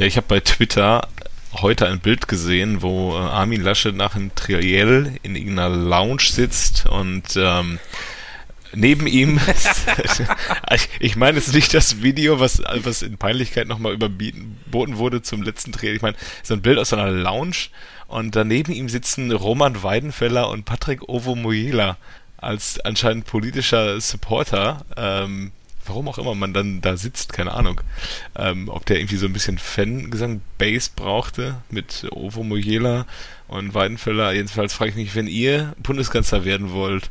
Ja, ich habe bei Twitter heute ein Bild gesehen, wo äh, Armin Laschet nach einem Triell in irgendeiner Lounge sitzt und ähm, neben ihm, ich meine jetzt nicht das Video, was, was in Peinlichkeit nochmal überboten wurde zum letzten Triell. Ich meine, so ein Bild aus einer Lounge und daneben ihm sitzen Roman Weidenfeller und Patrick Ovomoyela als anscheinend politischer Supporter. Ähm, warum auch immer man dann da sitzt, keine Ahnung. Ähm, ob der irgendwie so ein bisschen Fangesang-Bass brauchte mit Ovo Mojela und Weidenfeller. Jedenfalls frage ich mich, wenn ihr Bundeskanzler werden wollt,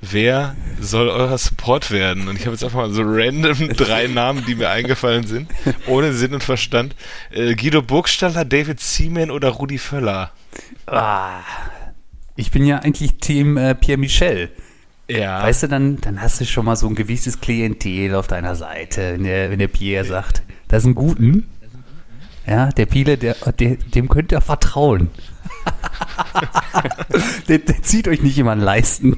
wer soll euer Support werden? Und ich habe jetzt einfach mal so random drei Namen, die mir eingefallen sind, ohne Sinn und Verstand. Äh, Guido Burgstaller, David Seaman oder Rudi Völler? Ah, ich bin ja eigentlich Team äh, Pierre Michel. Ja. Weißt du, dann, dann hast du schon mal so ein gewisses Klientel auf deiner Seite, wenn der, wenn der Pierre sagt, das ist ein Guten. Ja, der Piele, der, der, dem könnt ihr vertrauen. der, der zieht euch nicht jemand leisten.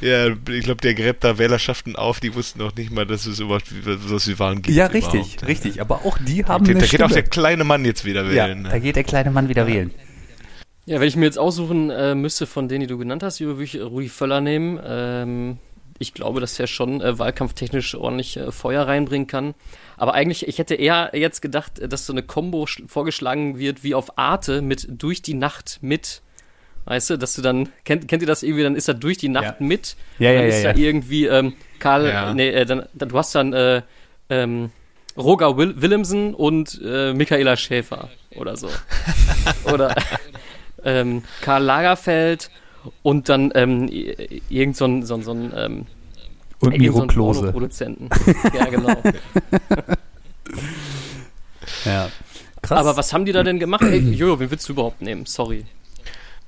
Ja, ich glaube, der gräbt da Wählerschaften auf, die wussten noch nicht mal, dass es überhaupt sowas wie Wahlen gibt. Ja, richtig, überhaupt. richtig. Aber auch die haben da, eine Da Stimme. geht auch der kleine Mann jetzt wieder wählen. Ja, da geht der kleine Mann wieder ja. wählen. Ja, wenn ich mir jetzt aussuchen äh, müsste von denen, die du genannt hast, würde ich Rudi Völler nehmen. Ähm, ich glaube, dass er schon äh, wahlkampftechnisch ordentlich äh, Feuer reinbringen kann. Aber eigentlich, ich hätte eher jetzt gedacht, dass so eine Combo vorgeschlagen wird wie auf Arte mit Durch die Nacht mit. Weißt du, dass du dann, kennt, kennt ihr das irgendwie, dann ist er durch die Nacht ja. mit. Ja, ja, dann ja. ist ja. da irgendwie ähm, Karl, Ja. nee, äh, dann, dann, du hast dann äh, ähm, Roger Will Willemsen und äh, Michaela Schäfer oder so. oder ähm, Karl Lagerfeld und dann ähm, irgend so ein, so ein, so ein ähm, Und irgend Miro so ein Klose. Pornoproduzenten. ja, genau. Ja. Krass. Aber was haben die da denn gemacht? Ey, Jojo, wen willst du überhaupt nehmen? Sorry.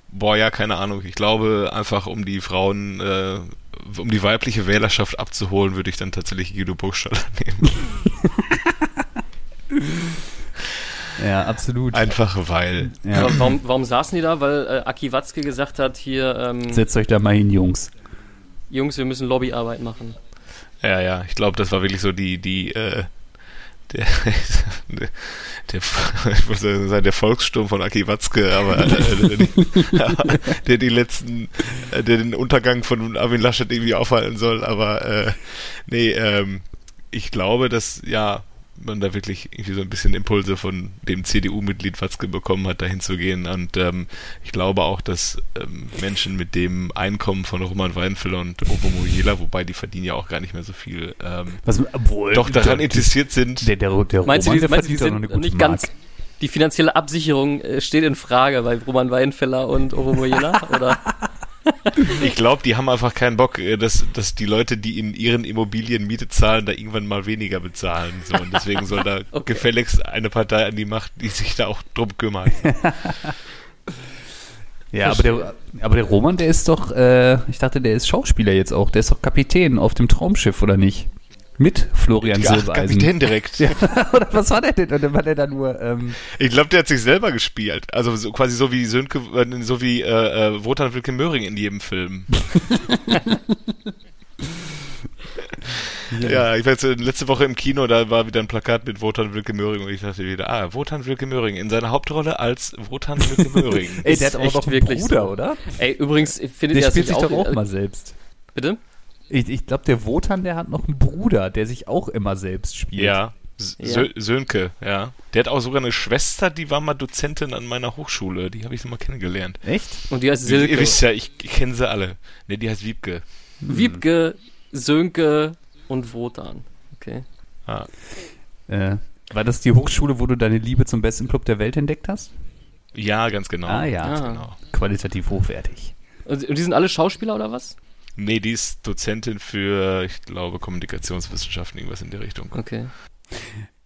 Boah, ja, keine Ahnung. Ich glaube, einfach um die Frauen, äh, um die weibliche Wählerschaft abzuholen, würde ich dann tatsächlich Guido Burgstaller nehmen. ja, absolut. Einfach weil. Ja. Aber warum, warum saßen die da? Weil äh, Aki Watzke gesagt hat, hier, ähm, Setzt euch da mal hin, Jungs. Jungs, wir müssen Lobbyarbeit machen. Ja, ja, ich glaube, das war wirklich so die, die, äh, der, der, der, ich muss sagen, der Volkssturm von Aki Watzke, aber äh, der, der die letzten, äh, der den Untergang von Armin Laschet irgendwie aufhalten soll, aber äh, nee, ähm, ich glaube, dass ja man da wirklich irgendwie so ein bisschen Impulse von dem CDU-Mitglied Watzke bekommen hat, dahin zu gehen. Und ähm, ich glaube auch, dass ähm, Menschen mit dem Einkommen von Roman Weidenfeller und Ovo Mojela, wobei die verdienen ja auch gar nicht mehr so viel, ähm, Was, obwohl, doch daran der, interessiert sind. der, der, der Meinst du, die, meinst du, die sind nicht Mark. ganz. Die finanzielle Absicherung äh, steht in Frage bei Roman Weidenfeller und Mojela, oder? Ich glaube, die haben einfach keinen Bock, äh, dass, dass die Leute, die in ihren Immobilien Miete zahlen, da irgendwann mal weniger bezahlen. So, und deswegen soll da Okay. gefälligst eine Partei an die Macht, die sich da auch drum kümmert. Ja, aber der, aber der Roman, der ist doch, äh, ich dachte, der ist Schauspieler jetzt auch. Der ist doch Kapitän auf dem Traumschiff, oder nicht? Mit Florian Ja, Silbereisen. Kapitän direkt. Ja, oder was war der denn? Oder war der da nur, ähm, Ich glaube, der hat sich selber gespielt. Also so, quasi so wie Sönke, äh, so wie äh, äh, Wotan Wilke Möhring in jedem Film. ja, ich weiß, letzte Woche im Kino, da war wieder ein Plakat mit Wotan Wilke Möhring und ich dachte wieder, ah, Wotan Wilke Möhring in seiner Hauptrolle als Wotan Wilke Möhring. ey, Ist der hat auch noch einen wirklich Bruder, so. oder? Ey, übrigens, findet Der ihr das spielt sich nicht doch auch mal selbst. Bitte? Ich, ich glaube, der Wotan, der hat noch einen Bruder, der sich auch immer selbst spielt. Ja. S- Ja. Sö Sönke, ja. Der hat auch sogar eine Schwester, die war mal Dozentin an meiner Hochschule. Die habe ich so mal kennengelernt. Echt? Und die heißt Ihr Silke. wisst ja, ich, kenne sie alle. Ne, die heißt Wiebke. Wiebke, Sönke und Wotan. Okay. Ah. Äh, war das die Hochschule, wo du deine Liebe zum besten Club der Welt entdeckt hast? Ja, ganz genau. Ah ja, Ah. Genau. qualitativ hochwertig. Und die sind alle Schauspieler oder was? Nee, die ist Dozentin für, ich glaube, Kommunikationswissenschaften, irgendwas in der Richtung. Okay. Ist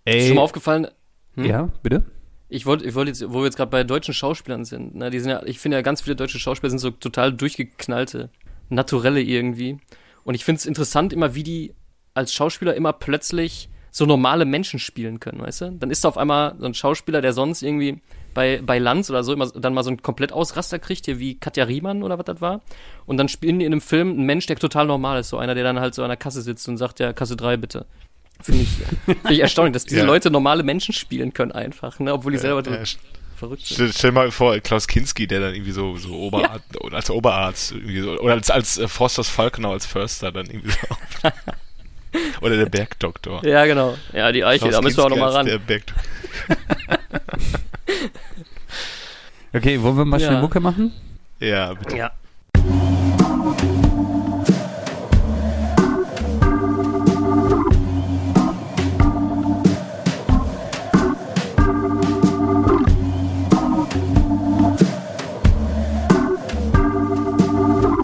Ey, schon mal aufgefallen? Hm? ja, bitte? Ich wollte, ich wollte jetzt, wo wir jetzt gerade bei deutschen Schauspielern sind, ne, die sind ja, ich finde ja ganz viele deutsche Schauspieler sind so total durchgeknallte, naturelle irgendwie. Und ich finde es interessant immer, wie die als Schauspieler immer plötzlich so normale Menschen spielen können, weißt du? Dann ist da auf einmal so ein Schauspieler, der sonst irgendwie bei, bei Lanz oder so immer dann mal so einen komplett Ausraster kriegt, hier wie Katja Riemann oder was das war. Und dann spielen die in einem Film einen Mensch, der total normal ist, so einer, der dann halt so an der Kasse sitzt und sagt, ja, Kasse 3 bitte. Finde ich, find ich erstaunlich, dass diese Ja. Leute normale Menschen spielen können einfach, ne? obwohl die selber Ja, st- verrückt sind. stell, stell mal vor, Klaus Kinski, der dann irgendwie so, so Oberarzt, oder als Oberarzt, irgendwie so, oder als, als äh, Forsters Falkenau als Förster dann irgendwie so. oder der Bergdoktor. Ja, genau. Ja, die Eiche, da müssen wir auch nochmal als Der ran. Bergdoktor. Okay, wollen wir mal Ja. schnell Mucke machen? Ja, bitte. Ja.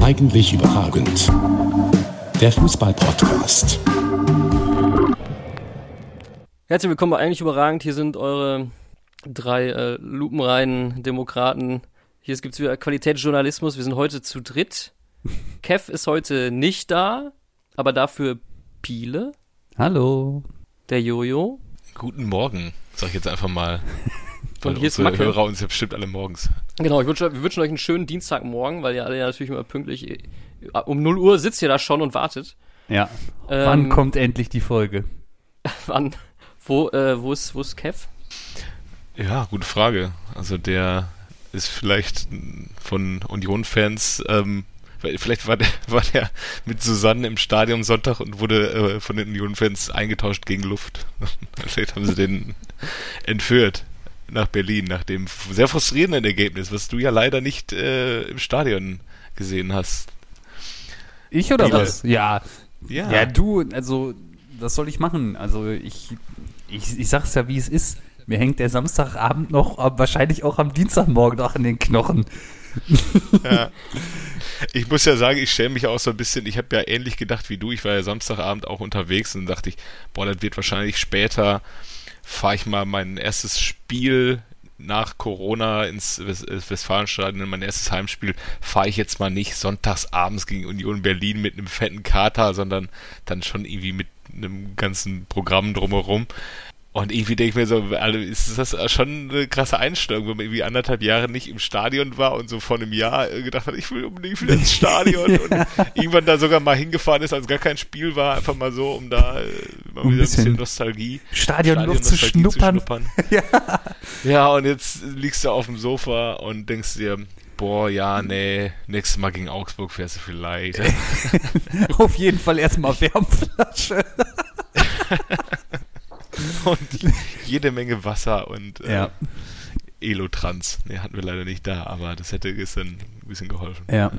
Eigentlich überragend. Der Fußball-Podcast. Herzlich willkommen bei Eigentlich Überragend. Hier sind eure drei äh, lupenreinen Demokraten. Hier gibt's wieder Qualitätsjournalismus. Wir sind heute zu dritt. Kev ist heute nicht da, aber dafür Piele, Hallo. der Jojo. Guten Morgen, sag ich jetzt einfach mal. Und hier ist Macke. Hörer uns ja bestimmt alle morgens. Genau, ich wünsche, wir wünschen euch einen schönen Dienstagmorgen, weil ihr alle ja natürlich immer pünktlich um 0 Uhr sitzt ihr da schon und wartet. Ja. Ähm, Wann kommt endlich die Folge? Wann? Wo, äh, wo ist, wo ist Kev? Ja, gute Frage. Also der ist vielleicht von Union-Fans, ähm, weil- vielleicht war der, war der mit Susanne im Stadion Sonntag und wurde äh, von den Union-Fans eingetauscht gegen Luft. vielleicht haben sie den entführt nach Berlin, nach dem sehr frustrierenden Ergebnis, was du ja leider nicht äh, im Stadion gesehen hast. Ich oder was? Ja. Ja, Ja, du, also, was soll ich machen? Also, ich, ich, ich sag's ja, wie es ist. Mir hängt der Samstagabend noch, wahrscheinlich auch am Dienstagmorgen noch in den Knochen. Ja. Ich muss ja sagen, ich schäme mich auch so ein bisschen. Ich habe ja ähnlich gedacht wie du. Ich war ja Samstagabend auch unterwegs und dachte ich, boah, das wird wahrscheinlich später, fahre ich mal mein erstes Spiel nach Corona ins ins Westfalenstadion, mein erstes Heimspiel, fahre ich jetzt mal nicht sonntags abends gegen Union Berlin mit einem fetten Kater, sondern dann schon irgendwie mit einem ganzen Programm drumherum. Und irgendwie denke ich mir so, ist das schon eine krasse Einstellung, wenn man irgendwie anderthalb Jahre nicht im Stadion war und so vor einem Jahr äh, gedacht hat, ich will unbedingt wieder ins Stadion und irgendwann da sogar mal hingefahren ist, als gar kein Spiel war, einfach mal so, um da äh, mal ein wieder ein bisschen bisschen Nostalgie. Stadionluft zu Stadionnostalgie schnuppern. ja. ja, und jetzt liegst du auf dem Sofa und denkst dir, boah, ja, nee, nächstes Mal gegen Augsburg fährst du vielleicht. Auf jeden Fall erstmal Wärmflasche. Und jede Menge Wasser und äh, Ja. Elotrans. Nee, hatten wir leider nicht da, aber das hätte gestern ein bisschen geholfen. Ja.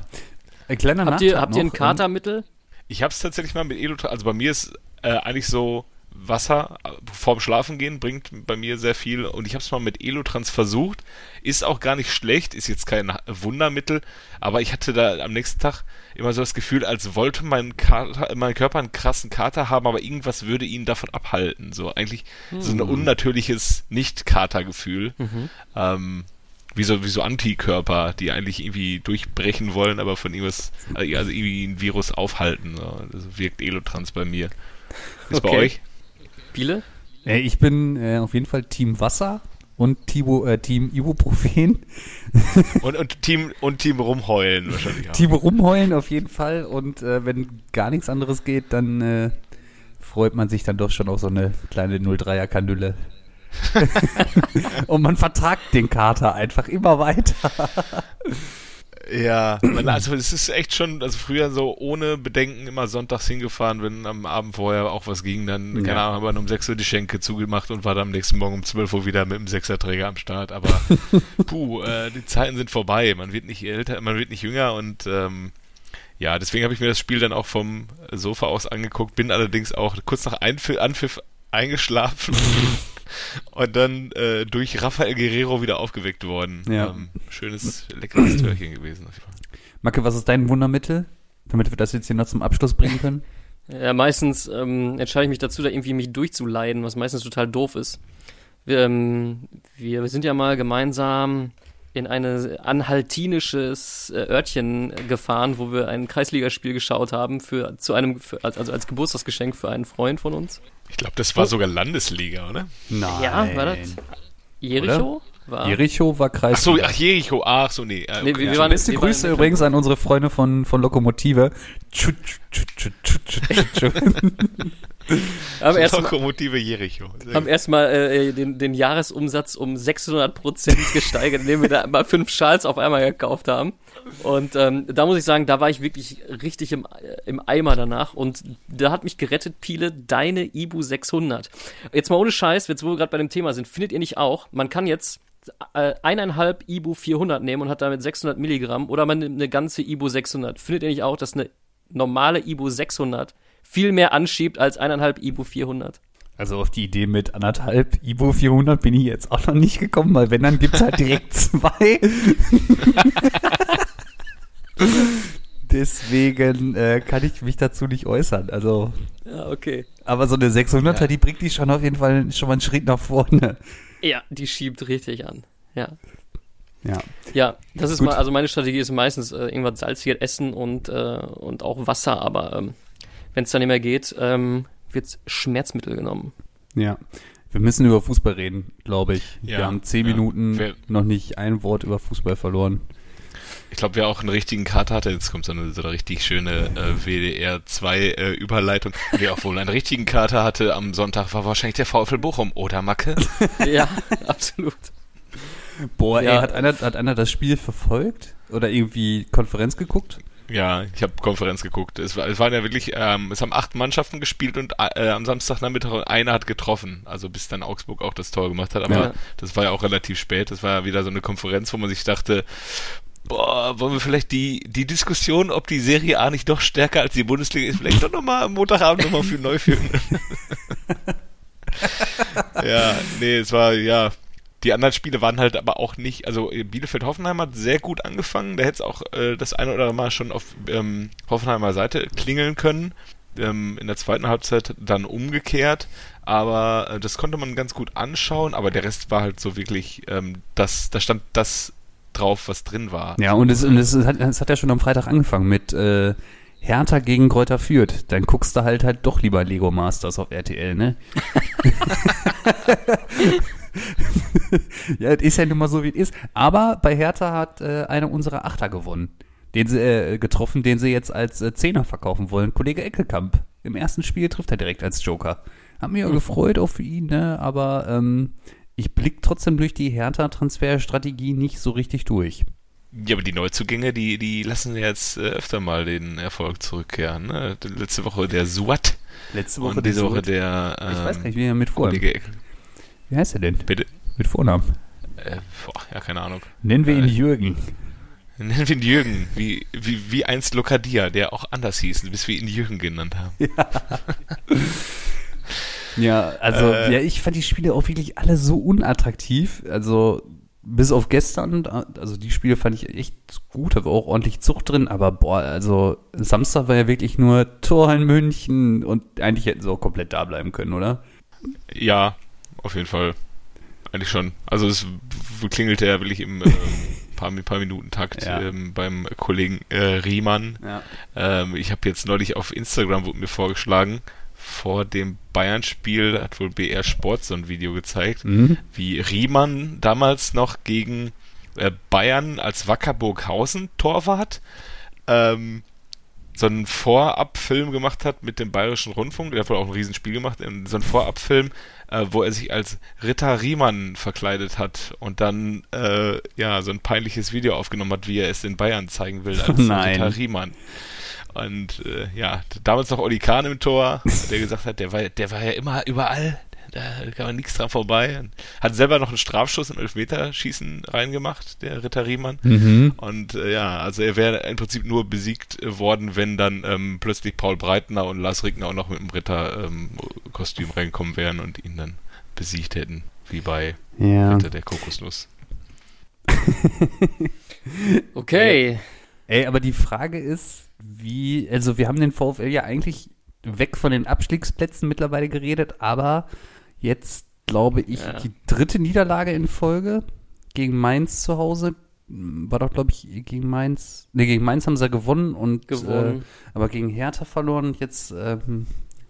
Ein kleiner Habt ihr, habt ihr ein ähm, Katermittel? Ich habe es tatsächlich mal mit Elotrans, also bei mir ist äh, eigentlich so Wasser äh, vorm Schlafen gehen bringt bei mir sehr viel und ich habe es mal mit Elotrans versucht, ist auch gar nicht schlecht, ist jetzt kein Wundermittel, aber ich hatte da am nächsten Tag immer so das Gefühl, als wollte mein, Kater, mein Körper einen krassen Kater haben, aber irgendwas würde ihn davon abhalten. So eigentlich so ein unnatürliches Nicht-Kater-Gefühl. Ähm, wie so, wie so Antikörper, die eigentlich irgendwie durchbrechen wollen, aber von irgendwas, also irgendwie ein Virus aufhalten. So. Das wirkt Elotrans bei mir. Ist bei Okay. euch? Biele? Äh, ich bin äh, auf jeden Fall Team Wasser und Tibo, äh, Team Ibuprofen. Und, und Team und Team rumheulen wahrscheinlich auch. Team rumheulen auf jeden Fall. Und äh, wenn gar nichts anderes geht, dann äh, freut man sich dann doch schon auf so eine kleine 03er Kanüle. und man vertragt den Kater einfach immer weiter. Ja, man, also es ist echt schon, also früher so ohne Bedenken immer sonntags hingefahren, wenn am Abend vorher auch was ging, dann, keine Ja. Ahnung, haben wir um 6 Uhr die Schenke zugemacht und war dann am nächsten Morgen um 12 Uhr wieder mit dem Sechserträger am Start. Aber puh, äh, die Zeiten sind vorbei. Man wird nicht älter, man wird nicht jünger und ähm, ja, deswegen habe ich mir das Spiel dann auch vom Sofa aus angeguckt, bin allerdings auch kurz nach Einpfiff, Anpfiff eingeschlafen und dann äh, durch Rafael Guerrero wieder aufgeweckt worden. Ja. Ähm, schönes, leckeres Törchen gewesen. auf jeden Fall. Macke, was ist dein Wundermittel? Damit wir das jetzt hier noch zum Abschluss bringen können. Ja, meistens ähm, entscheide ich mich dazu, da irgendwie mich durchzuleiden, was meistens total doof ist. Wir, ähm, wir, wir sind ja mal gemeinsam in ein anhaltinisches äh, Örtchen gefahren, wo wir ein Kreisligaspiel geschaut haben für zu einem für, also als Geburtstagsgeschenk für einen Freund von uns. Ich glaube, das war sogar Landesliga, oder? Nein. Ja, war das Jericho? War, Jericho war Kreis. Ach so, ach Jericho, ach so, nee. Äh, Nee, okay, wir- wir waren- Beste wir waren Grüße in- übrigens an unsere Freunde von, von Lokomotive. Haben erstmal Lokomotive Jericho. Haben erstmal äh, den, den Jahresumsatz um 600 Prozent gesteigert, indem wir da mal fünf Schals auf einmal gekauft haben. Und ähm, da muss ich sagen, da war ich wirklich richtig im, im Eimer danach. Und da hat mich gerettet, Piele, deine Ibu 600. Jetzt mal ohne Scheiß, jetzt wo wir gerade bei dem Thema sind, findet ihr nicht auch, man kann jetzt äh, eineinhalb Ibu 400 nehmen und hat damit 600 Milligramm oder man nimmt eine ganze Ibu 600. Findet ihr nicht auch, dass eine normale Ibu 600 viel mehr anschiebt als eineinhalb Ibu 400? Also auf die Idee mit anderthalb Ibo 400 bin ich jetzt auch noch nicht gekommen, weil wenn, dann gibt's halt direkt zwei. Deswegen äh, kann ich mich dazu nicht äußern. Also, Ja, okay. aber so eine 600er, Ja. die bringt die schon auf jeden Fall schon mal einen Schritt nach vorne. Ja, die schiebt richtig an. Ja. Ja. Ja, das ist Gut. mal, also meine Strategie ist meistens äh, irgendwas salziges essen und, äh, und auch Wasser, aber ähm, wenn es dann nicht mehr geht, ähm, wird Schmerzmittel genommen. Ja. Wir müssen über Fußball reden, glaube ich. Ja, Wir haben zehn ja. Minuten Wer- noch nicht ein Wort über Fußball verloren. Ich glaube, wer auch einen richtigen Kater hatte, jetzt kommt so eine, so eine richtig schöne äh, WDR 2 äh, Überleitung. Wer auch wohl einen richtigen Kater hatte am Sonntag, war wahrscheinlich der VfL Bochum, oder Macke? ja, absolut. Boah, Ja. ey, hat einer, hat einer das Spiel verfolgt? Oder irgendwie Konferenz geguckt? Ja, ich habe Konferenz geguckt. Es, war, es waren ja wirklich, ähm, es haben acht Mannschaften gespielt und äh, am Samstagnachmittag einer hat getroffen. Also bis dann Augsburg auch das Tor gemacht hat. Aber Ja. das war ja auch relativ spät. Das war ja wieder so eine Konferenz, wo man sich dachte, boah, wollen wir vielleicht die, die Diskussion, ob die Serie A nicht doch stärker als die Bundesliga ist, vielleicht doch nochmal am Montagabend nochmal für neu führen. ja, nee, es war, ja, die anderen Spiele waren halt aber auch nicht, also äh, Bielefeld-Hoffenheim hat sehr gut angefangen, da hätte es auch äh, das eine oder andere Mal schon auf ähm, Hoffenheimer Seite klingeln können. Ähm, in der zweiten Halbzeit dann umgekehrt, aber äh, das konnte man ganz gut anschauen, aber der Rest war halt so wirklich, ähm, das, da stand das drauf, was drin war. Ja, und es, und es, hat, es hat ja schon am Freitag angefangen mit äh, Hertha gegen Kräuter Fürth. Dann guckst du halt halt doch lieber Lego Masters auf RTL, ne? ja, es ist ja nun mal so, wie es ist. Aber bei Hertha hat äh, einer unserer Achter gewonnen. Den sie äh, getroffen, den sie jetzt als äh, Zehner verkaufen wollen. Kollege Eckelkamp. Im ersten Spiel trifft er direkt als Joker. Hat mich ja gefreut auch für ihn, ne? Aber ähm, ich blick trotzdem durch die Hertha-Transferstrategie nicht so richtig durch. Ja, aber die Neuzugänge, die, die lassen jetzt äh, öfter mal den Erfolg zurückkehren. Ne? Letzte Woche der Suat Letzte und diese Woche der ähm, Ich weiß gar nicht, wie er mit Vornamen. Wie heißt er denn? Bitte? Mit Vornamen. Äh, boah, ja, keine Ahnung. Nennen wir ihn Äh, Jürgen. Nennen wir ihn Jürgen, wie, wie, wie einst Lokadia, der auch anders hieß, bis wir ihn Jürgen genannt haben. Ja, also, Äh. ja, ich fand die Spiele auch wirklich alle so unattraktiv. Also, bis auf gestern, also die Spiele fand ich echt gut, da war auch ordentlich Zucht drin, aber boah, also Samstag war ja wirklich nur Tor in München und eigentlich hätten sie auch komplett da bleiben können, oder? Ja, auf jeden Fall. Eigentlich schon. Also es klingelte ja wirklich im ähm, paar, paar Minuten Takt Ja. ähm, beim Kollegen äh, Riemann. Ja. Ähm, ich habe jetzt neulich auf Instagram wurde mir vorgeschlagen, vor dem Bayern-Spiel hat wohl BR Sport so ein Video gezeigt, Mhm. wie Riemann damals noch gegen äh, Bayern als Wackerburghausen Torwart ähm, so einen Vorabfilm gemacht hat mit dem Bayerischen Rundfunk. Der hat wohl auch ein Riesenspiel gemacht. ähm, So einen Vorabfilm, äh, wo er sich als Ritter Riemann verkleidet hat und dann äh, ja so ein peinliches Video aufgenommen hat, wie er es in Bayern zeigen will als Nein. Ritter Riemann. Und äh, ja, damals noch Oli Kahn im Tor, der gesagt hat, der war, der war ja immer überall, da kann man nichts dran vorbei. Hat selber noch einen Strafschuss im Elfmeterschießen reingemacht, der Ritter Riemann. Mhm. Und äh, ja, also er wäre im Prinzip nur besiegt worden, wenn dann ähm, plötzlich Paul Breitner und Lars Rickner auch noch mit dem Ritterkostüm reingekommen wären und ihn dann besiegt hätten, wie bei Ja. Ritter der Kokosnuss. Okay. Ey, aber die Frage ist, wie, also wir haben den VfL ja eigentlich weg von den Abstiegsplätzen mittlerweile geredet, aber jetzt glaube ich Ja. die dritte Niederlage in Folge gegen Mainz zu Hause. War doch, glaube ich, gegen Mainz. Ne, gegen Mainz haben sie ja gewonnen und Gewonnen. Äh, aber gegen Hertha verloren und jetzt ähm,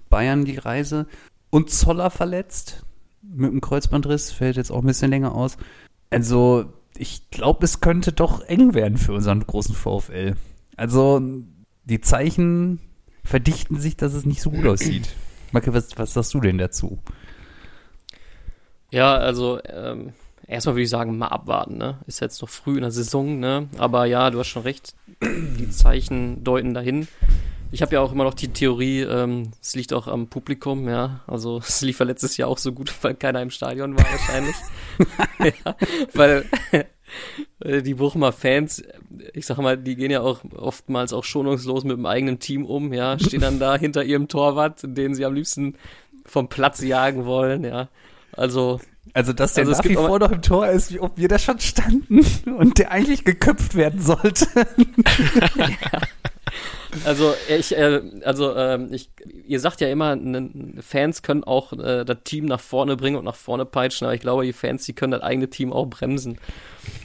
Bayern die Reise. Und Zoller verletzt mit dem Kreuzbandriss, fällt jetzt auch ein bisschen länger aus. Also, ich glaube, es könnte doch eng werden für unseren großen VfL. Also, die Zeichen verdichten sich, dass es nicht so gut aussieht. Marke, was, was sagst du denn dazu? Ja, also ähm, erstmal würde ich sagen, mal abwarten, ne? Ist jetzt noch früh in der Saison, ne? Aber ja, du hast schon recht. Die Zeichen deuten dahin. Ich habe ja auch immer noch die Theorie, ähm, es liegt auch am Publikum, ja. Also es lief ja letztes Jahr auch so gut, weil keiner im Stadion war wahrscheinlich. ja, weil äh, die Bochumer Fans, ich sag mal, die gehen ja auch oftmals auch schonungslos mit dem eigenen Team um, ja, stehen dann da hinter ihrem Torwart, den sie am liebsten vom Platz jagen wollen, ja. Also Also, dass der Also es nach wie vor noch im Tor ist, wie ob wir da schon standen und der eigentlich geköpft werden sollte. Also ich, äh, also ähm, ich, ihr sagt ja immer, Fans können auch äh, das Team nach vorne bringen und nach vorne peitschen, aber ich glaube, die Fans, die können das eigene Team auch bremsen.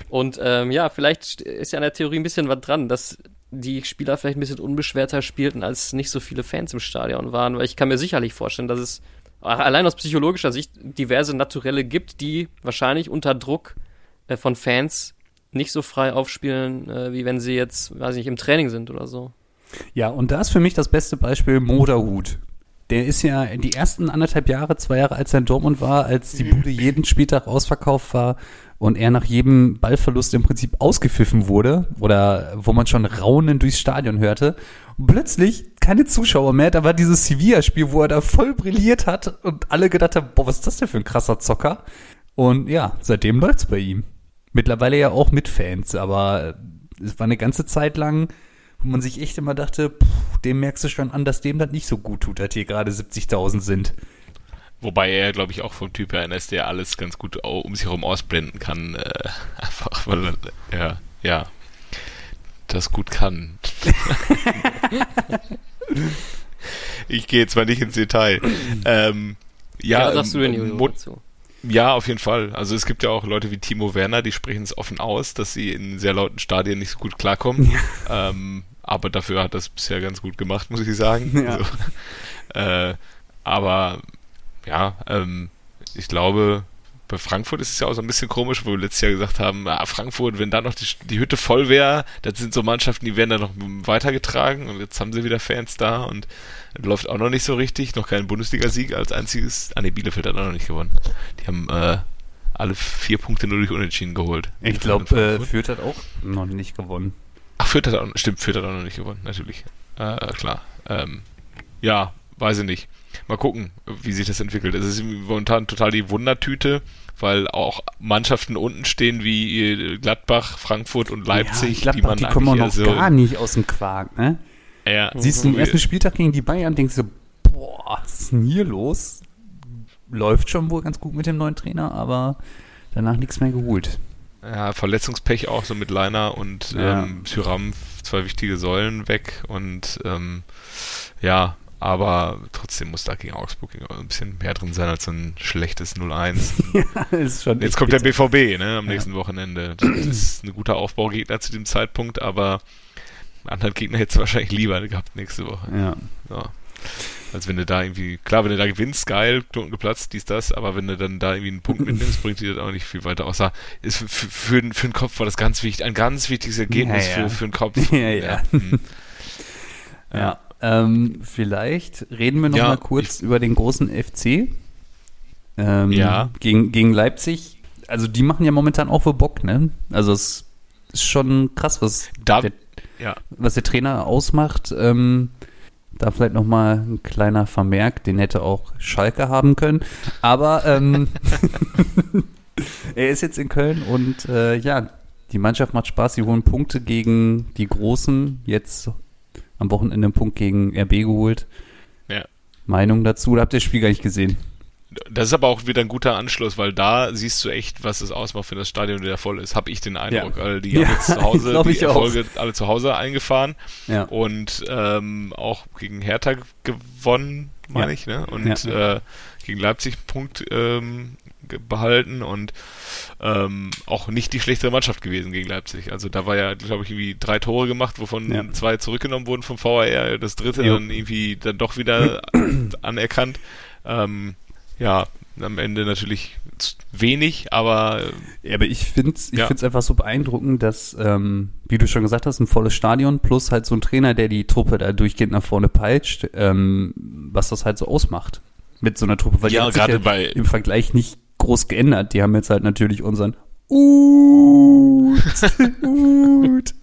Und ähm, ja, vielleicht ist ja an der Theorie ein bisschen was dran, dass die Spieler vielleicht ein bisschen unbeschwerter spielten, als nicht so viele Fans im Stadion waren, weil ich kann mir sicherlich vorstellen, dass es allein aus psychologischer Sicht diverse Naturelle gibt, die wahrscheinlich unter Druck äh, von Fans nicht so frei aufspielen, äh, wie wenn sie jetzt, weiß ich nicht, im Training sind oder so. Ja, und da ist für mich das beste Beispiel Moderhut. Der ist ja die ersten anderthalb Jahre, zwei Jahre, als er in Dortmund war, als die Bude jeden Spieltag ausverkauft war und er nach jedem Ballverlust im Prinzip ausgepfiffen wurde oder wo man schon Raunen durchs Stadion hörte. Und plötzlich keine Zuschauer mehr. Da war dieses Sevilla-Spiel, wo er da voll brilliert hat und alle gedacht haben, boah, was ist das denn für ein krasser Zocker? Und ja, seitdem läuft's bei ihm. Mittlerweile ja auch mit Fans, aber es war eine ganze Zeit lang, wo man sich echt immer dachte, puh, dem merkst du schon an, dass dem das nicht so gut tut, dass hier gerade 70.000 sind. Wobei er, glaube ich, auch vom Typ her einer ist, der alles ganz gut um sich herum ausblenden kann. Äh, einfach, weil er, ja, ja, das gut kann. ich gehe jetzt mal nicht ins Detail. Ähm, ja, Ja, sagst du denn, ähm, dazu? ja, auf jeden Fall. Also es gibt ja auch Leute wie Timo Werner, die sprechen es offen aus, dass sie in sehr lauten Stadien nicht so gut klarkommen. Ähm, aber dafür hat das bisher ganz gut gemacht, muss ich sagen. Ja. Also, äh, aber ja, ähm, ich glaube, bei Frankfurt ist es ja auch so ein bisschen komisch, wo wir letztes Jahr gesagt haben, ah, Frankfurt, wenn da noch die, die Hütte voll wäre, das sind so Mannschaften, die werden da noch weitergetragen und jetzt haben sie wieder Fans da und läuft auch noch nicht so richtig, noch kein Bundesligasieg als einziges. Ah ne, Bielefeld hat auch noch nicht gewonnen. Die haben äh, alle vier Punkte nur durch Unentschieden geholt. Ich glaube, äh. Fürth hat auch noch nicht gewonnen. Ach, Fürth hat auch, stimmt, Fürth hat auch noch nicht gewonnen, natürlich. Äh, klar. Ähm, ja, weiß ich nicht. Mal gucken, wie sich das entwickelt. Es ist momentan total die Wundertüte, weil auch Mannschaften unten stehen wie äh, Gladbach, Frankfurt und Leipzig, ja, die Gladbach, man die, kommen auch noch so, gar nicht aus dem Quark, ne? Ja, Siehst du den wo- ersten Spieltag gegen die Bayern, denkst du, boah, was ist denn hier los? Läuft schon wohl ganz gut mit dem neuen Trainer, aber danach nichts mehr geholt. Ja, Verletzungspech auch so mit Leiner und Ja. ähm, Tyram, zwei wichtige Säulen weg und ähm, ja, aber trotzdem muss da gegen Augsburg ein bisschen mehr drin sein als so ein schlechtes 0-1. ist schon Jetzt kommt der. BVB ne, am Ja. nächsten Wochenende. Das ist ein guter Aufbaugegner zu dem Zeitpunkt, aber einen anderen Gegner hättest du wahrscheinlich lieber gehabt nächste Woche. Ja. Ja. Als wenn du da irgendwie, klar, wenn du da gewinnst, geil, Knoten geplatzt, dies, das, aber wenn du dann da irgendwie einen Punkt mitnimmst, bringt dir das auch nicht viel weiter. Außer, ist für, für, für, den- für den Kopf war das ganz wichtig, ein ganz wichtiges Ergebnis Ja, ja. Für, für den Kopf. Ja, ja. hm. Ja. Ähm, vielleicht reden wir noch mal kurz über den großen FC. Ähm, Ja. Gegen, gegen Leipzig. Also die machen ja momentan auch wohl Bock, ne? Also es ist schon krass, was, Da, der, was der Trainer ausmacht. Ähm, da vielleicht noch mal ein kleiner Vermerk, den hätte auch Schalke haben können. Aber ähm, er ist jetzt in Köln und äh, ja, die Mannschaft macht Spaß. Sie holen Punkte gegen die Großen. Jetzt am Wochenende einen Punkt gegen RB geholt. Ja. Meinung dazu? Oder habt ihr das Spiel gar nicht gesehen? Das ist aber auch wieder ein guter Anschluss, weil da siehst du echt, was es ausmacht, wenn das Stadion wieder voll ist, habe ich den Eindruck. Ja. Weil die Ja, haben jetzt zu Hause die ich auch. Erfolge alle zu Hause eingefahren Ja. und ähm, auch gegen Hertha gewonnen, meine Ja. ich, ne? Und äh, gegen Leipzig einen Punkt ähm, behalten und ähm, auch nicht die schlechtere Mannschaft gewesen gegen Leipzig. Also da war ja, glaube ich, irgendwie drei Tore gemacht, wovon Ja. zwei zurückgenommen wurden vom VAR, das dritte Jo. dann irgendwie dann doch wieder anerkannt. Ähm, ja, am Ende natürlich wenig, aber Ja, aber ich finde es ich Ja. find's einfach so beeindruckend, dass, ähm, wie du schon gesagt hast, ein volles Stadion plus halt so ein Trainer, der die Truppe da durchgehend nach vorne peitscht, ähm, was das halt so ausmacht mit so einer Truppe. Weil die Ja, gerade bei- im Vergleich nicht groß geändert. Die haben jetzt halt natürlich unseren Ut, Ut,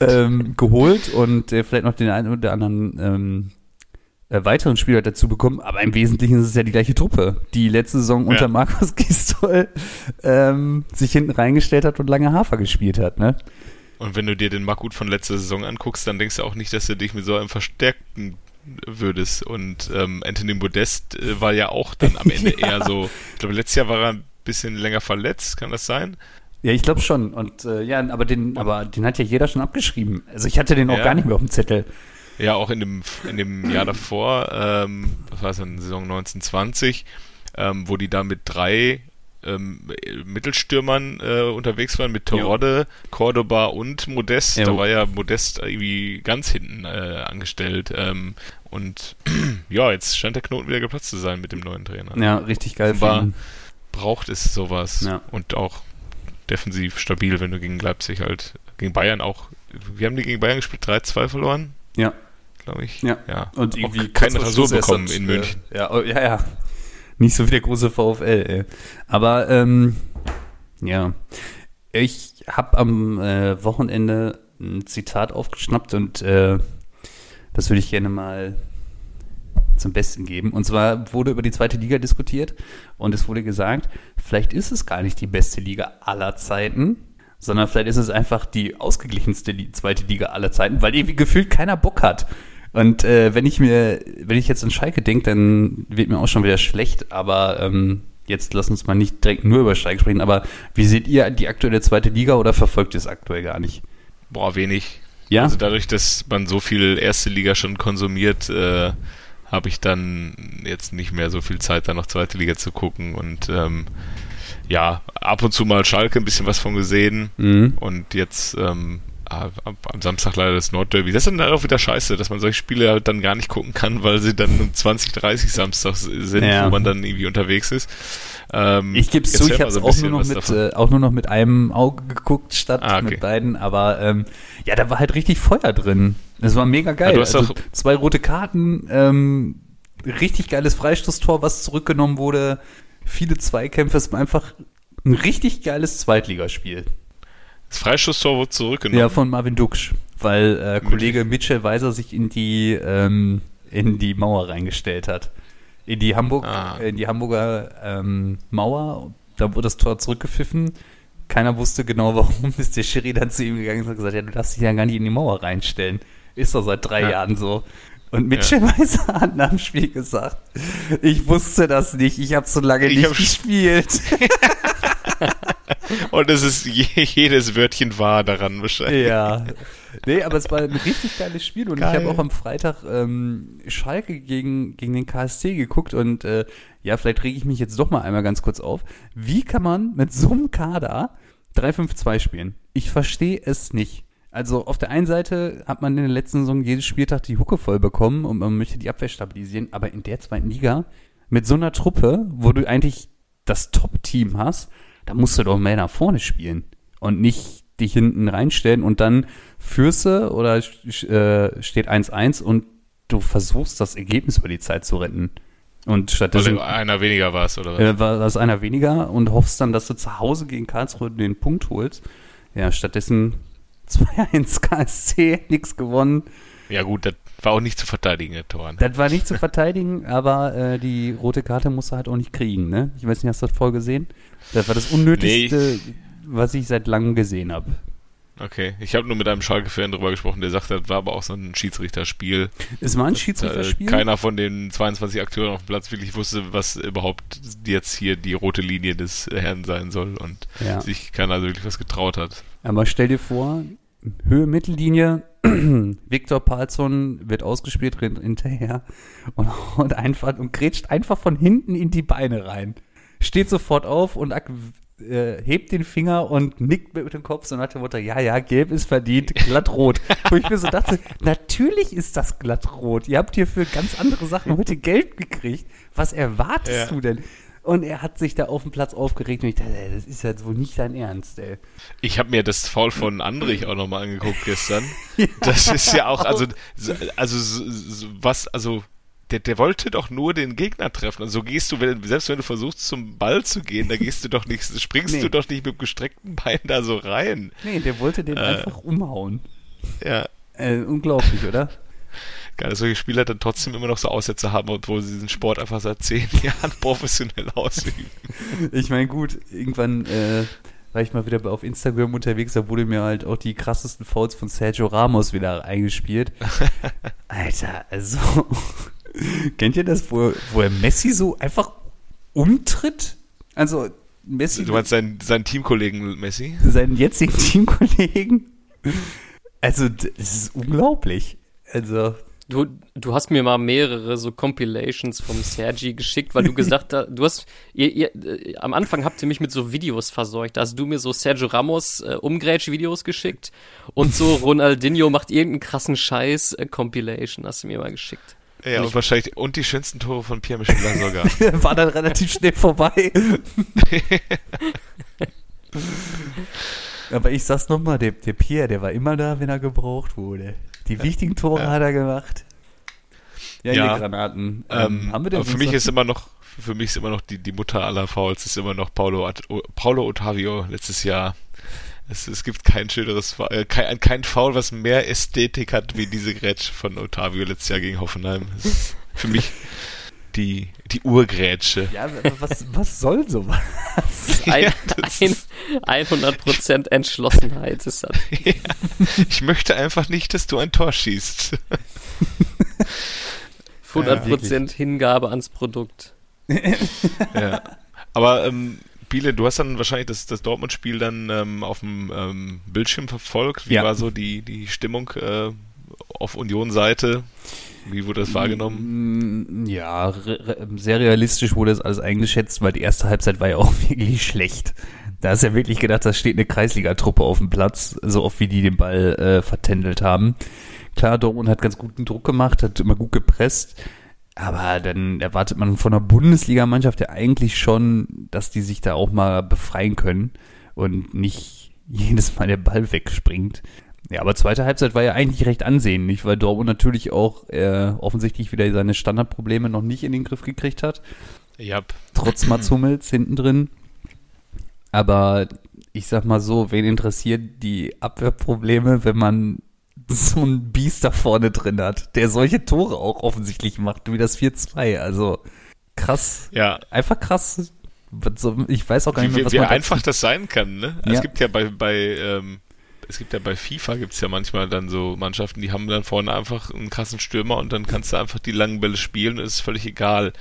ähm, geholt und äh, vielleicht noch den einen oder anderen ähm, äh, weiteren Spieler dazu bekommen, aber im Wesentlichen ist es ja die gleiche Truppe, die letzte Saison unter Ja. Markus Gistol ähm, sich hinten reingestellt hat und lange Hafer gespielt hat, ne? Und wenn du dir den Makut von letzter Saison anguckst, dann denkst du auch nicht, dass du dich mit so einem verstärkten würdest. Und ähm, Anthony Modest äh, war ja auch dann am Ende Ja. eher so, ich glaube, letztes Jahr war er ein bisschen länger verletzt, kann das sein? Ja, ich glaube schon. Und äh, ja, aber den, aber den hat ja jeder schon abgeschrieben. Also ich hatte den auch Ja. gar nicht mehr auf dem Zettel. Ja, auch in dem, in dem Jahr davor, ähm, was war es denn, Saison 1920, ähm, wo die da mit drei ähm, Mittelstürmern äh, unterwegs waren, mit Terodde, Cordoba und Modest. Jo. Da war ja Modest irgendwie ganz hinten äh, angestellt. Ähm, und ja, jetzt scheint der Knoten wieder geplatzt zu sein mit dem neuen Trainer. Ja, richtig geil. War-. Braucht es sowas. Ja. Und auch defensiv stabil, wenn du gegen Leipzig halt, gegen Bayern auch, wir haben die gegen Bayern gespielt, 3-2 verloren, Ja, glaube ich. ja. Ja, Und irgendwie keine Rasur bekommen in äh, München. Ja, oh, ja, ja. Nicht so wie der große VfL, ey. Aber, ähm, ja. Ich habe am äh, Wochenende ein Zitat aufgeschnappt und äh, das würde ich gerne mal zum Besten geben. Und zwar wurde über die zweite Liga diskutiert und es wurde gesagt, vielleicht ist es gar nicht die beste Liga aller Zeiten, sondern vielleicht ist es einfach die ausgeglichenste Li- zweite Liga aller Zeiten, weil irgendwie gefühlt keiner Bock hat. Und äh, wenn ich mir, wenn ich jetzt an Schalke denke, dann wird mir auch schon wieder schlecht, aber ähm, jetzt lass uns mal nicht direkt nur über Schalke sprechen, aber wie seht ihr die aktuelle zweite Liga oder verfolgt ihr es aktuell gar nicht? Boah, wenig. Ja? Also dadurch, dass man so viel erste Liga schon konsumiert, äh, habe ich dann jetzt nicht mehr so viel Zeit, da noch zweite Liga zu gucken und ähm, ja, ab und zu mal Schalke ein bisschen was von gesehen Mhm. und jetzt ähm, am Samstag leider das Nordderby. Das ist dann auch wieder scheiße, dass man solche Spiele halt dann gar nicht gucken kann, weil sie dann um 20, 30 Samstags sind, Ja. wo man dann irgendwie unterwegs ist. Ähm, Ich gebe es zu, ich habe es auch, nur noch mit, äh, auch nur noch mit einem Auge geguckt, statt Ah, okay. mit beiden. Aber ähm, ja, da war halt richtig Feuer drin. Das war mega geil. Ja, du hast also, auch- zwei rote Karten, ähm, richtig geiles Freistoßtor, was zurückgenommen wurde. Viele Zweikämpfe. Es war einfach ein richtig geiles Zweitligaspiel. Das Freischusstor wurde zurückgenommen. Ja, von Marvin Duksch, weil äh, Kollege Mitchell Weiser sich in die, ähm, in die Mauer reingestellt hat. In die, Hamburg, Ah. in die Hamburger ähm, Mauer. Da wurde das Tor zurückgepfiffen. Keiner wusste genau warum, ist der Schiri dann zu ihm gegangen und hat gesagt, ja, du darfst dich ja gar nicht in die Mauer reinstellen. Ist doch seit drei Ja. Jahren so. Und Mitchell Weiser hat nach dem Spiel gesagt, ich wusste das nicht, ich habe so lange Ich nicht gespielt. Und es ist je, jedes Wörtchen wahr daran wahrscheinlich. Ja. Nee, aber es war ein richtig geiles Spiel und Geil. ich habe auch am Freitag ähm, Schalke gegen, gegen den KSC geguckt und äh, ja, vielleicht rege ich mich jetzt doch mal einmal ganz kurz auf. Wie kann man mit so einem Kader 3-5-2 spielen? Ich verstehe es nicht. Also auf der einen Seite hat man in der letzten Saison jedes Spieltag die Hucke voll bekommen und man möchte die Abwehr stabilisieren, aber in der zweiten Liga mit so einer Truppe, wo du eigentlich das Top-Team hast, da musst du doch mehr nach vorne spielen und nicht dich hinten reinstellen und dann führst du oder äh, steht 1-1 und du versuchst das Ergebnis über die Zeit zu retten. Und stattdessen Weil einer weniger war es, oder was? äh, war das einer weniger und hoffst dann, dass du zu Hause gegen Karlsruhe den Punkt holst. Ja, stattdessen 2-1 KSC, nix gewonnen. Ja gut, das war auch nicht zu verteidigen, der Toren. Das war nicht zu verteidigen, aber äh, die rote Karte musst du halt auch nicht kriegen, ne? Ich weiß nicht, hast du das voll gesehen? Das war das Unnötigste, was ich seit langem gesehen habe. Okay, ich habe nur mit einem Schalke-Fan drüber gesprochen, der sagte, das war aber auch so ein Schiedsrichterspiel. Es war ein Äh, Schiedsrichterspiel. keiner von den 22 Akteuren auf dem Platz wirklich wusste, was überhaupt jetzt hier die rote Linie des Herrn sein soll und Ja. sich keiner also wirklich was getraut hat. Aber stell dir vor, Höhe Mittellinie, Viktor Palsson wird ausgespielt, rennt hinterher und, und einfach und grätscht einfach von hinten in die Beine rein. Steht sofort auf und äh, hebt den Finger und nickt mit dem Kopf so nach dem Motto, ja, ja, gelb ist verdient, glatt rot. Wo ich mir so dachte, natürlich ist das glatt rot. Ihr habt hier für ganz andere Sachen heute Geld gekriegt. Was erwartest Ja. du denn? Und er hat sich da auf dem Platz aufgeregt und ich dachte, ey, das ist jetzt wohl nicht dein Ernst, ey. Ich habe mir das Foul von Andrich auch nochmal angeguckt gestern. Das ist ja auch, also, also was, also der, der wollte doch nur den Gegner treffen. Und so gehst du, wenn, selbst wenn du versuchst zum Ball zu gehen, da gehst du doch nicht, springst Nee. du doch nicht mit gestreckten Bein da so rein. Nee, der wollte den Äh. einfach umhauen. Ja. Äh, unglaublich, oder? Geil, dass solche Spieler dann trotzdem immer noch so Aussätze haben, obwohl sie diesen Sport einfach seit zehn Jahren professionell ausüben. Ich meine, gut, irgendwann äh, war ich mal wieder auf Instagram unterwegs, da wurde mir halt auch die krassesten Fouls von Sergio Ramos wieder eingespielt. Alter, also, kennt ihr das, wo, wo er Messi so einfach umtritt? Also, Messi, Du meinst seinen, seinen Teamkollegen Messi? seinen jetzigen Teamkollegen? Also, das ist unglaublich. Also, Du, du hast mir mal mehrere so Compilations vom Sergi geschickt, weil du gesagt hast, du hast, ihr, ihr, äh, am Anfang habt ihr mich mit so Videos verseucht. Da hast du mir so Sergio Ramos äh, Umgrätsch-Videos geschickt und so Ronaldinho macht irgendeinen krassen Scheiß äh, Compilation, hast du mir mal geschickt. Ja, und wahrscheinlich, und die schönsten Tore von Pierre Michel sogar. war dann relativ schnell vorbei. Aber ich sag's nochmal, der, der Pierre, der war immer da, wenn er gebraucht wurde. Die wichtigen Tore Ja. hat er gemacht. Ja, Ja. ihr Granaten. Ähm, Ähm, haben wir denn aber für mich ist immer noch, für mich ist immer noch die, die Mutter aller Fouls, ist immer noch Paulo, At- O- Paulo Ottavio letztes Jahr. Es, es gibt kein schöneres, Foul- äh, kein, kein Foul, was mehr Ästhetik hat wie diese Grätsche von Otavio letztes Jahr gegen Hoffenheim. Für mich die, die Urgrätsche. Ja, aber was, was soll sowas? Ein, Ja, ein, ist- 100% Entschlossenheit ist das. Ich möchte einfach nicht, dass du ein Tor schießt. 100% Hingabe ans Produkt. ja. Aber ähm, Biele, du hast dann wahrscheinlich das, das Dortmund-Spiel dann ähm, auf dem ähm, Bildschirm verfolgt. Wie Ja. war so die, die Stimmung äh, auf Union-Seite? Wie wurde das wahrgenommen? Mm, Ja, re sehr realistisch wurde das alles eingeschätzt, weil die erste Halbzeit war ja auch wirklich schlecht. Da ist ja wirklich gedacht, da steht eine Kreisligatruppe auf dem Platz, so oft wie die den Ball äh, vertändelt haben. Klar, Dortmund hat ganz guten Druck gemacht, hat immer gut gepresst, aber dann erwartet man von einer Bundesligamannschaft ja eigentlich schon, dass die sich da auch mal befreien können und nicht jedes Mal der Ball wegspringt. Ja, aber zweite Halbzeit war ja eigentlich recht ansehnlich, weil Dortmund natürlich auch äh, offensichtlich wieder seine Standardprobleme noch nicht in den Griff gekriegt hat, Ja, trotz Mats Hummels hinten drin. Aber ich sag mal so, wen interessiert die Abwehrprobleme, wenn man so einen Biest da vorne drin hat, der solche Tore auch offensichtlich macht, wie das 4-2. Also krass, ja. einfach krass. Ich weiß auch gar nicht Wie, mehr, was wie man einfach das sein kann, ne? Ja. Es gibt ja bei, bei ähm, es gibt ja bei FIFA gibt's ja manchmal dann so Mannschaften, die haben dann vorne einfach einen krassen Stürmer und dann kannst du einfach die langen Bälle spielen und es ist völlig egal,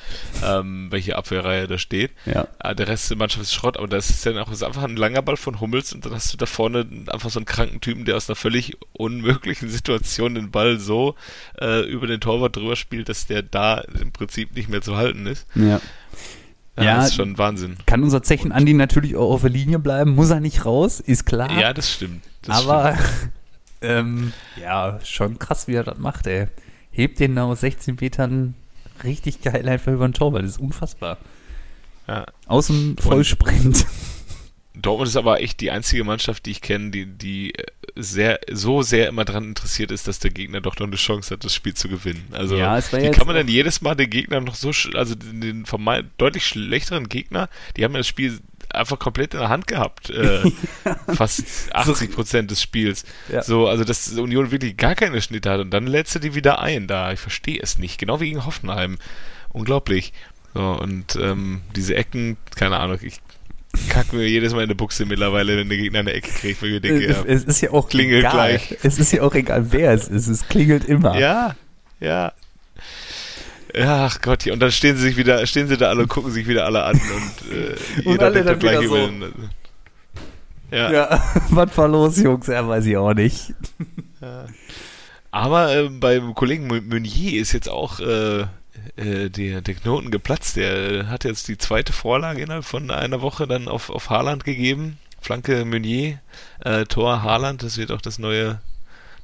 ähm, welche Abwehrreihe da steht. Ja. Ah, der Rest der Mannschaft ist Schrott, aber das ist dann auch ist einfach ein langer Ball von Hummels und dann hast du da vorne einfach so einen kranken Typen, der aus einer völlig unmöglichen Situation den Ball so äh, über den Torwart drüber spielt, dass der da im Prinzip nicht mehr zu halten ist. Ja. Ja, Ja, das ist schon Wahnsinn. Kann unser Zechen Andi natürlich auch auf der Linie bleiben, muss er nicht raus, ist klar. Ja, das stimmt. Das aber ähm, ja, schon krass, wie er das macht, ey. Hebt den aus 16 Metern richtig geil einfach über den Torwart, das ist unfassbar. Ja. Aus dem Vollsprint. Dortmund ist aber echt die einzige Mannschaft, die ich kenne, die, die sehr, so sehr immer daran interessiert ist, dass der Gegner doch noch eine Chance hat, das Spiel zu gewinnen. Also, Ja, wie kann man denn jedes Mal den Gegner noch so, also den, den vermeint, deutlich schlechteren Gegner, die haben ja das Spiel einfach komplett in der Hand gehabt. Äh, fast 80 Prozent des Spiels. Ja. So, also, dass die Union wirklich gar keine Schnitte hat und dann lädst du die wieder ein da. Ich verstehe es nicht. Genau wie gegen Hoffenheim. Unglaublich. So, und ähm, diese Ecken, keine Ahnung, ich kacke mir jedes Mal in die Buchse mittlerweile, wenn der Gegner eine Ecke kriegt, weil ich denke, ja, es ist ja auch klingelt egal. gleich. Es ist ja auch egal, wer es ist. Es klingelt immer. ja, ja. Ja, Ach Gott, und dann stehen sie sich wieder, stehen sie da alle und gucken sich wieder alle an und, äh, Und jeder alle denkt dann gleich so. den, ja. Ja, was war los, Jungs? Ja, weiß ich auch nicht. Aber äh, beim Kollegen Meunier ist jetzt auch äh, äh, der, der Knoten geplatzt. Der hat jetzt die zweite Vorlage innerhalb von einer Woche dann auf, auf Haaland gegeben. Flanke Meunier, äh, Tor Haaland, das wird auch das neue,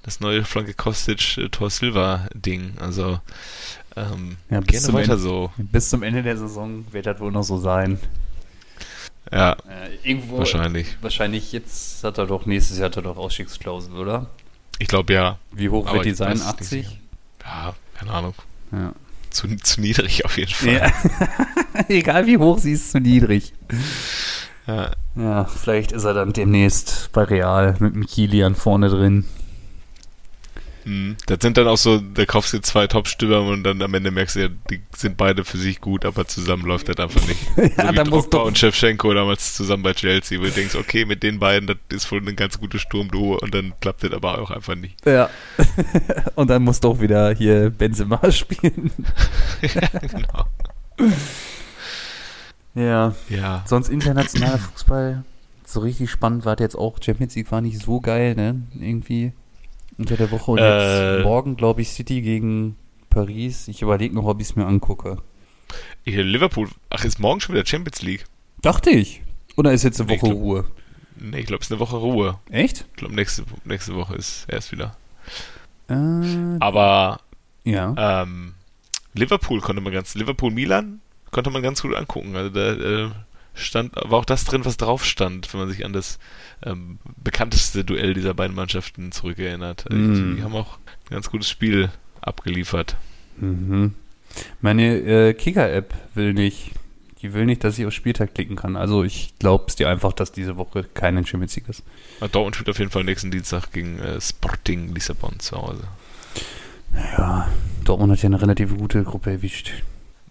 das neue Flanke Kostic, äh, Tor Silva Ding. Also Ähm, Ja, bis gerne zum weiter Ende. so. Bis zum Ende der Saison wird das wohl noch so sein. Ja, Äh, irgendwo, wahrscheinlich. Wahrscheinlich jetzt hat er doch, nächstes Jahr hat er doch Ausstiegsklausel, oder? Ich glaube ja. Wie hoch Aber wird die sein? weiß es nicht 80? sicher. Ja, keine Ahnung. Ja. Zu, zu niedrig auf jeden Fall. ja. Egal wie hoch, sie ist zu niedrig. Ja. Ja, vielleicht ist er dann demnächst bei Real mit dem Kilian vorne drin. Mhm. Das sind dann auch so, da kaufst du zwei Top-Stürmer und dann am Ende merkst du ja, die sind beide für sich gut, aber zusammen läuft das einfach nicht. Ja, so wie da muss Drogba und Shevchenko damals zusammen bei Chelsea, wo du denkst, okay, mit den beiden, das ist wohl eine ganz gute Sturmduo und dann klappt das aber auch einfach nicht. Ja. Und dann muss doch wieder hier Benzema spielen. ja, genau. Ja. Ja. Sonst internationaler Fußball, so richtig spannend war das jetzt auch. Champions League war nicht so geil, ne? Irgendwie unter der Woche. Und Äh. jetzt morgen, glaube ich, City gegen Paris. Ich überlege noch, ob ich es mir angucke. Liverpool, ach, ist morgen schon wieder Champions League? Dachte ich. Oder ist jetzt eine Nee, Woche glaub- Ruhe? Nee, ich glaube, es ist eine Woche Ruhe. Echt? Ich glaube, nächste, nächste Woche ist erst wieder. Äh, Aber ja. ähm, Liverpool konnte man ganz, Liverpool-Milan konnte man ganz gut angucken. Also da äh, stand, war auch das drin, was drauf stand, wenn man sich an das ähm, bekannteste Duell dieser beiden Mannschaften zurückerinnert. Also Mm. Die haben auch ein ganz gutes Spiel abgeliefert. Mhm. Meine äh, Kicker-App will nicht. Die will nicht, dass ich auf Spieltag klicken kann. Also ich glaube es dir einfach, dass diese Woche keine Champions League ist. Aber Dortmund spielt auf jeden Fall nächsten Dienstag gegen äh, Sporting Lissabon zu Hause. Ja, Dortmund hat ja eine relativ gute Gruppe erwischt.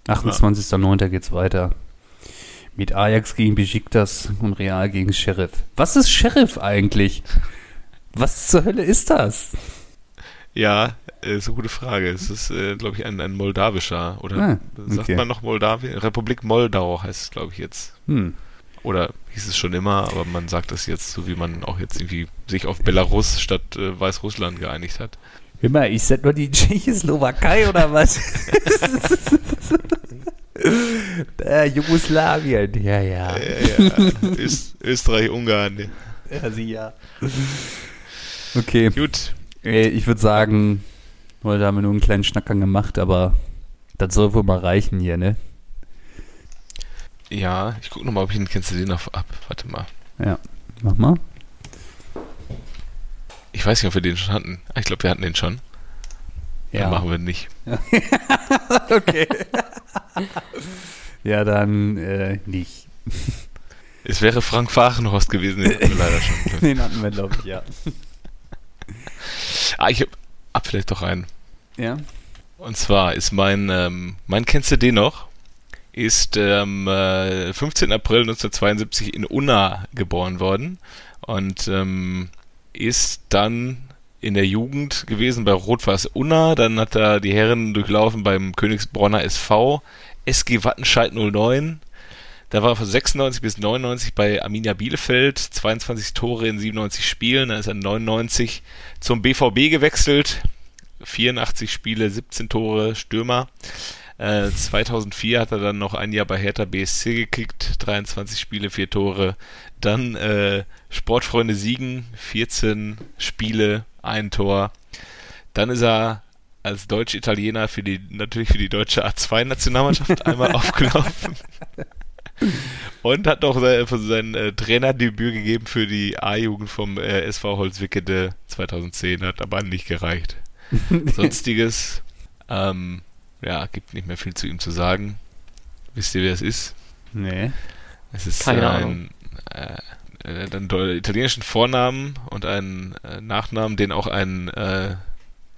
28.09. geht's weiter. Mit Ajax gegen Besiktas und Real gegen Sheriff. Was ist Sheriff eigentlich? Was zur Hölle ist das? Ja, äh, ist eine gute Frage. Es ist, äh, glaube ich, ein, ein moldawischer, oder Ah, sagt okay. man noch Moldawien? Republik Moldau heißt es, glaube ich, jetzt. Hm. Oder hieß es schon immer, aber man sagt es jetzt, so wie man auch jetzt irgendwie sich auf Belarus statt äh, Weißrussland geeinigt hat. Mal, ist das nur die Tschechoslowakei oder was? äh, Jugoslawien, ja, ja. Ja, ja. Öst, Österreich, Ungarn. Ja, sie ja. Okay, Gut. äh, ich würde sagen, heute haben wir nur einen kleinen Schnackgang gemacht, aber das soll wohl mal reichen hier, ne? Ja, ich gucke nochmal, ob ich den kennst du den noch ab. Warte mal. Ja, mach mal. Ich weiß nicht, ob wir den schon hatten. Ah, Ich glaube, wir hatten den schon. Ja. Ja, machen wir nicht. okay. ja, dann äh, nicht. Es wäre Frank Fahrenhorst gewesen, den hatten wir leider schon. Den hatten wir, glaube ich, ja. Ah, ich hab, hab vielleicht doch einen. Ja? Und zwar ist mein, ähm, mein kennst du den noch? Ist ähm, äh, 15. April 1972 in Unna geboren worden und ähm, ist dann in der Jugend gewesen bei Rot-Weiß Unna. Dann hat er die Herren durchlaufen beim Königsbronner SV, SG Wattenscheid 09. Da war er von 96 bis 99 bei Arminia Bielefeld, 22 Tore in 97 Spielen. Dann ist er 99 zum BVB gewechselt, 84 Spiele, 17 Tore, Stürmer. Äh, 2004 hat er dann noch ein Jahr bei Hertha BSC gekickt, 23 Spiele, 4 Tore. Dann äh, Sportfreunde Siegen, 14 Spiele, ein Tor. Dann ist er als Deutsch-Italiener für die, natürlich für die deutsche A2-Nationalmannschaft einmal aufgelaufen. Und hat noch sein, sein äh, Trainerdebüt gegeben für die A-Jugend vom äh, SV Holzwickede 2010, hat aber nicht gereicht. Sonstiges, ähm, ja, gibt nicht mehr viel zu ihm zu sagen. Wisst ihr, wer es ist? Nee. Es ist Keine Ahnung. ein, äh, äh, einen italienischen Vornamen und einen äh, Nachnamen, den auch ein äh,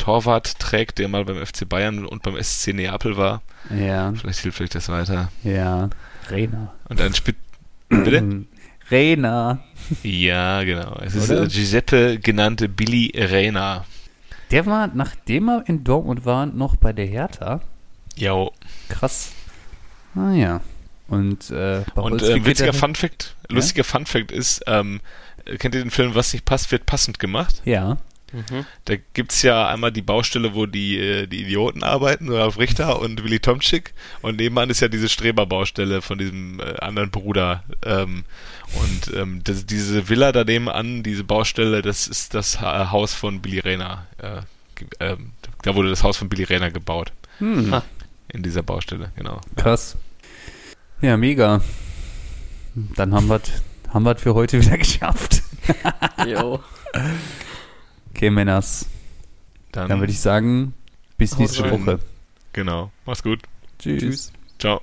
Torwart trägt, der mal beim FC Bayern und beim SC Neapel war. Ja, Vielleicht hilft euch das weiter. ja. Rena. Und ein Spit Bitte? Rena. Ja, genau. Es ist Oder? äh, Giuseppe genannte Billy Reina. Der war, nachdem er in Dortmund war, noch bei der Hertha. Jo. Krass. Ah ja. Und, äh, Und äh, witziger geht er- Funfact, lustiger Funfact ist, ähm, äh, kennt ihr den Film Was nicht passt, wird passend gemacht? Ja. Mhm. Da gibt's ja einmal die Baustelle, wo die, äh, die Idioten arbeiten, Ralf Richter und Willy Tomczyk. Und nebenan ist ja diese Streberbaustelle von diesem äh, anderen Bruder. Ähm, und ähm, das, diese Villa da nebenan, diese Baustelle, das ist das Ha- Haus von Billy Rayner. Äh, ähm, da wurde das Haus von Billy Rayner gebaut. Hm, in dieser Baustelle, genau. krass. Ja, mega. Dann haben wir haben wir für heute wieder geschafft. Jo. Okay, Männers. Dann, Dann würde ich sagen, bis Haut nächste rein. Woche. genau. Mach's gut. Tschüss. Tschüss. Ciao.